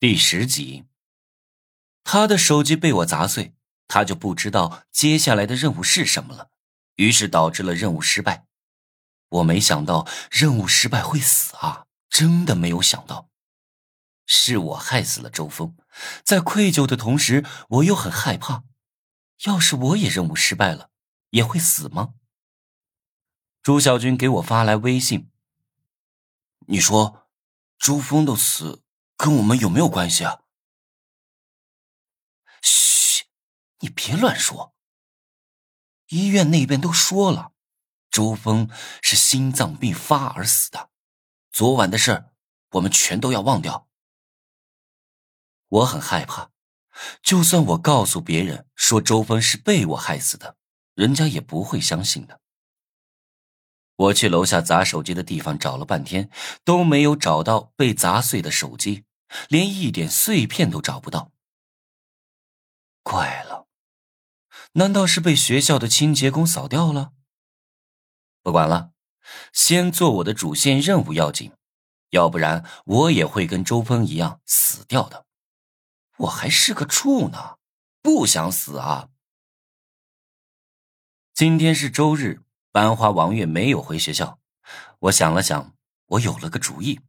第十集，他的手机被我砸碎，他就不知道接下来的任务是什么了，于是导致了任务失败。我没想到任务失败会死啊！真的没有想到，是我害死了周峰。在愧疚的同时，我又很害怕，要是我也任务失败了，也会死吗？朱小军给我发来微信，你说，周峰的死。跟我们有没有关系啊？嘘，你别乱说。医院那边都说了，周峰是心脏病发而死的。昨晚的事儿，我们全都要忘掉。我很害怕，就算我告诉别人说周峰是被我害死的，人家也不会相信的。我去楼下砸手机的地方找了半天，都没有找到被砸碎的手机。连一点碎片都找不到，怪了，难道是被学校的清洁工扫掉了？不管了，先做我的主线任务要紧，要不然我也会跟周峰一样死掉的。我还是个处呢，不想死啊！今天是周日，班花王月没有回学校，我想了想，我有了个主意。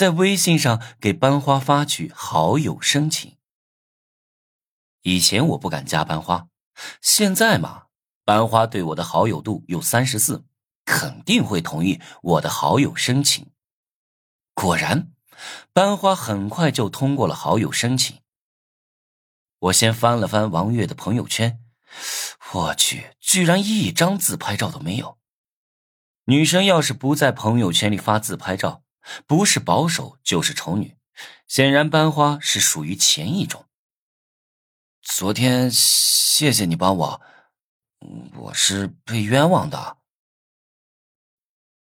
在微信上给班花发去好友申请。以前我不敢加班花，现在嘛，班花对我的好友度有三十四，肯定会同意我的好友申请。果然，班花很快就通过了好友申请。我先翻了翻王月的朋友圈，我去，居然一张自拍照都没有。女生要是不在朋友圈里发自拍照，不是保守就是丑女，显然班花是属于前一种。昨天谢谢你帮我，我是被冤枉的。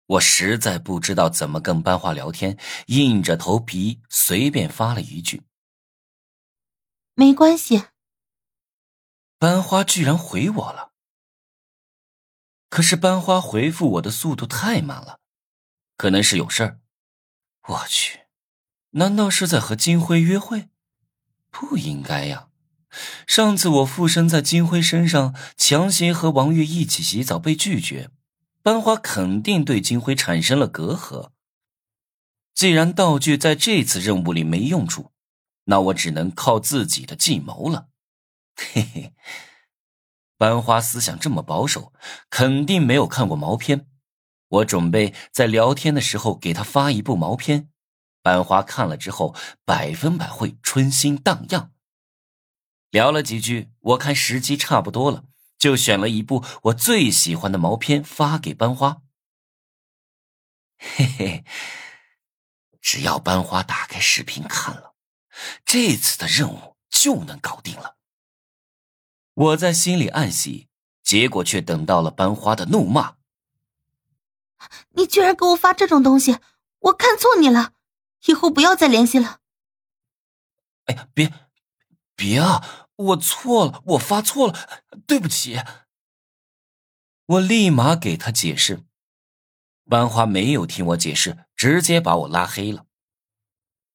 我实在不知道怎么跟班花聊天，硬着头皮随便发了一句：“没关系。”班花居然回我了，可是班花回复我的速度太慢了，可能是有事儿。我去，难道是在和金辉约会？不应该呀！上次我附身在金辉身上，强行和王月一起洗澡被拒绝，班花肯定对金辉产生了隔阂。既然道具在这次任务里没用处，那我只能靠自己的计谋了。嘿嘿，班花思想这么保守，肯定没有看过毛片。我准备在聊天的时候给他发一部毛片，班花看了之后百分百会春心荡漾。聊了几句，我看时机差不多了，就选了一部我最喜欢的毛片发给班花。嘿嘿，只要班花打开视频看了，这次的任务就能搞定了。我在心里暗喜，结果却等到了班花的怒骂。你居然给我发这种东西，我看错你了，以后不要再联系了。哎，别，别啊！我错了，我发错了，对不起。我立马给他解释，班花没有听我解释，直接把我拉黑了。